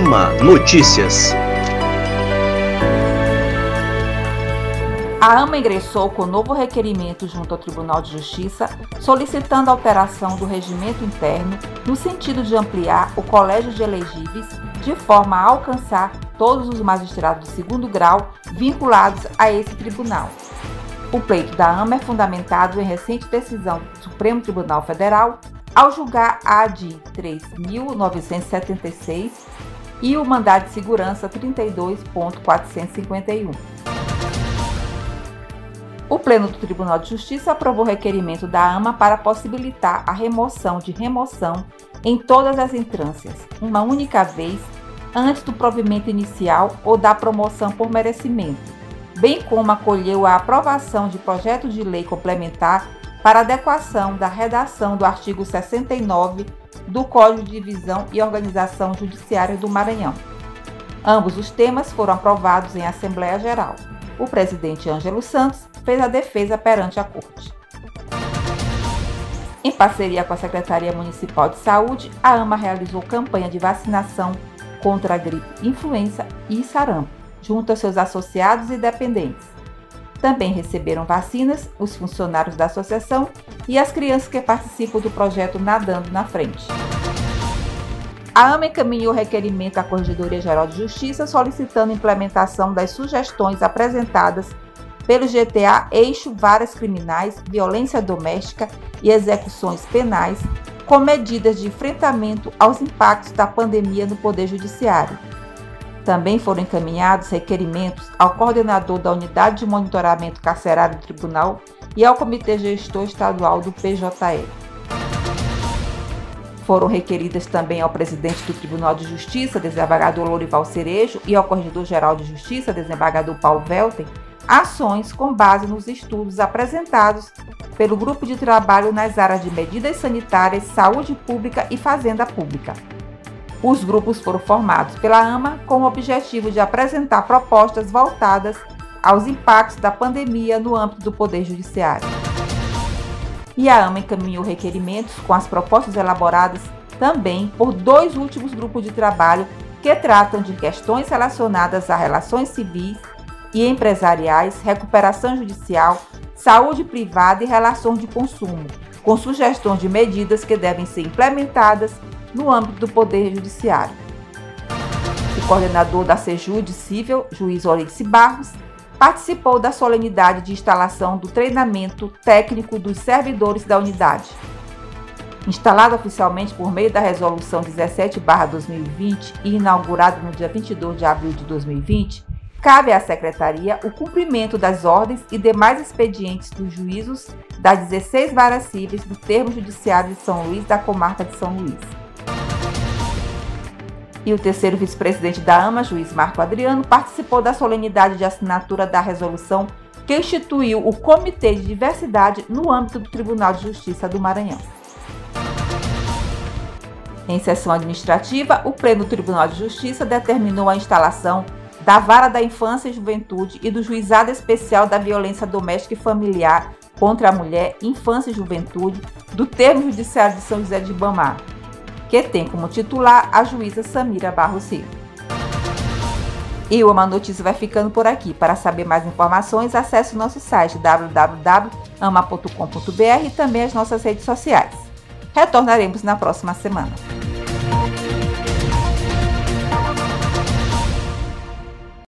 AMA Notícias. A AMA ingressou com novo requerimento junto ao Tribunal de Justiça, solicitando a alteração do regimento interno no sentido de ampliar o colégio de elegíveis de forma a alcançar todos os magistrados de segundo grau vinculados a esse tribunal. O pleito da AMA é fundamentado em recente decisão do Supremo Tribunal Federal ao julgar a de 3.976 e o mandado de segurança 32.451. O Pleno do Tribunal de Justiça aprovou o requerimento da AMA para possibilitar a remoção de remoção em todas as instâncias, uma única vez, antes do provimento inicial ou da promoção por merecimento, bem como acolheu a aprovação de projeto de lei complementar para adequação da redação do artigo 69 do Código de Divisão e Organização Judiciária do Maranhão. Ambos os temas foram aprovados em Assembleia Geral. O presidente Ângelo Santos fez a defesa perante a Corte. Em parceria com a Secretaria Municipal de Saúde, a AMA realizou campanha de vacinação contra a gripe influenza e sarampo, junto aos seus associados e dependentes. Também receberam vacinas os funcionários da associação e as crianças que participam do projeto Nadando na Frente. A AMA encaminhou requerimento à Corregedoria Geral de Justiça solicitando implementação das sugestões apresentadas pelo GTA Eixo Várias Criminais, Violência Doméstica e Execuções Penais, com medidas de enfrentamento aos impactos da pandemia no Poder Judiciário. Também foram encaminhados requerimentos ao coordenador da Unidade de Monitoramento Carcerário do Tribunal e ao Comitê Gestor Estadual do PJE. Foram requeridas também ao presidente do Tribunal de Justiça, desembargador Lorival Cerejo, e ao Corregedor-Geral de Justiça, desembargador Paulo Velten, ações com base nos estudos apresentados pelo Grupo de Trabalho nas áreas de medidas sanitárias, saúde pública e fazenda pública. Os grupos foram formados pela AMA com o objetivo de apresentar propostas voltadas aos impactos da pandemia no âmbito do Poder Judiciário. E a AMA encaminhou requerimentos com as propostas elaboradas também por dois últimos grupos de trabalho que tratam de questões relacionadas a relações civis e empresariais, recuperação judicial, saúde privada e relações de consumo, com sugestões de medidas que devem ser implementadas no âmbito do Poder Judiciário. O coordenador da Sejude Civil, juiz Orice Barros, participou da solenidade de instalação do treinamento técnico dos servidores da unidade. Instalado oficialmente por meio da Resolução 17-2020 e inaugurado no dia 22 de abril de 2020, Cabe à Secretaria o cumprimento das ordens e demais expedientes dos juízos das 16 varas cíveis do Termo Judiciário de São Luís da comarca de São Luís. E o terceiro vice-presidente da AMA, juiz Marco Adriano, participou da solenidade de assinatura da resolução que instituiu o Comitê de Diversidade no âmbito do Tribunal de Justiça do Maranhão. Em sessão administrativa, o Pleno Tribunal de Justiça determinou a instalação da Vara da Infância e Juventude e do Juizado Especial da Violência Doméstica e Familiar contra a Mulher, Infância e Juventude do Termo Judiciário de São José de Ibamar, que tem como titular a juíza Samira Barros Rio. E o Uma Notícia vai ficando por aqui. Para saber mais informações, acesse o nosso site www.ama.com.br e também as nossas redes sociais. Retornaremos na próxima semana.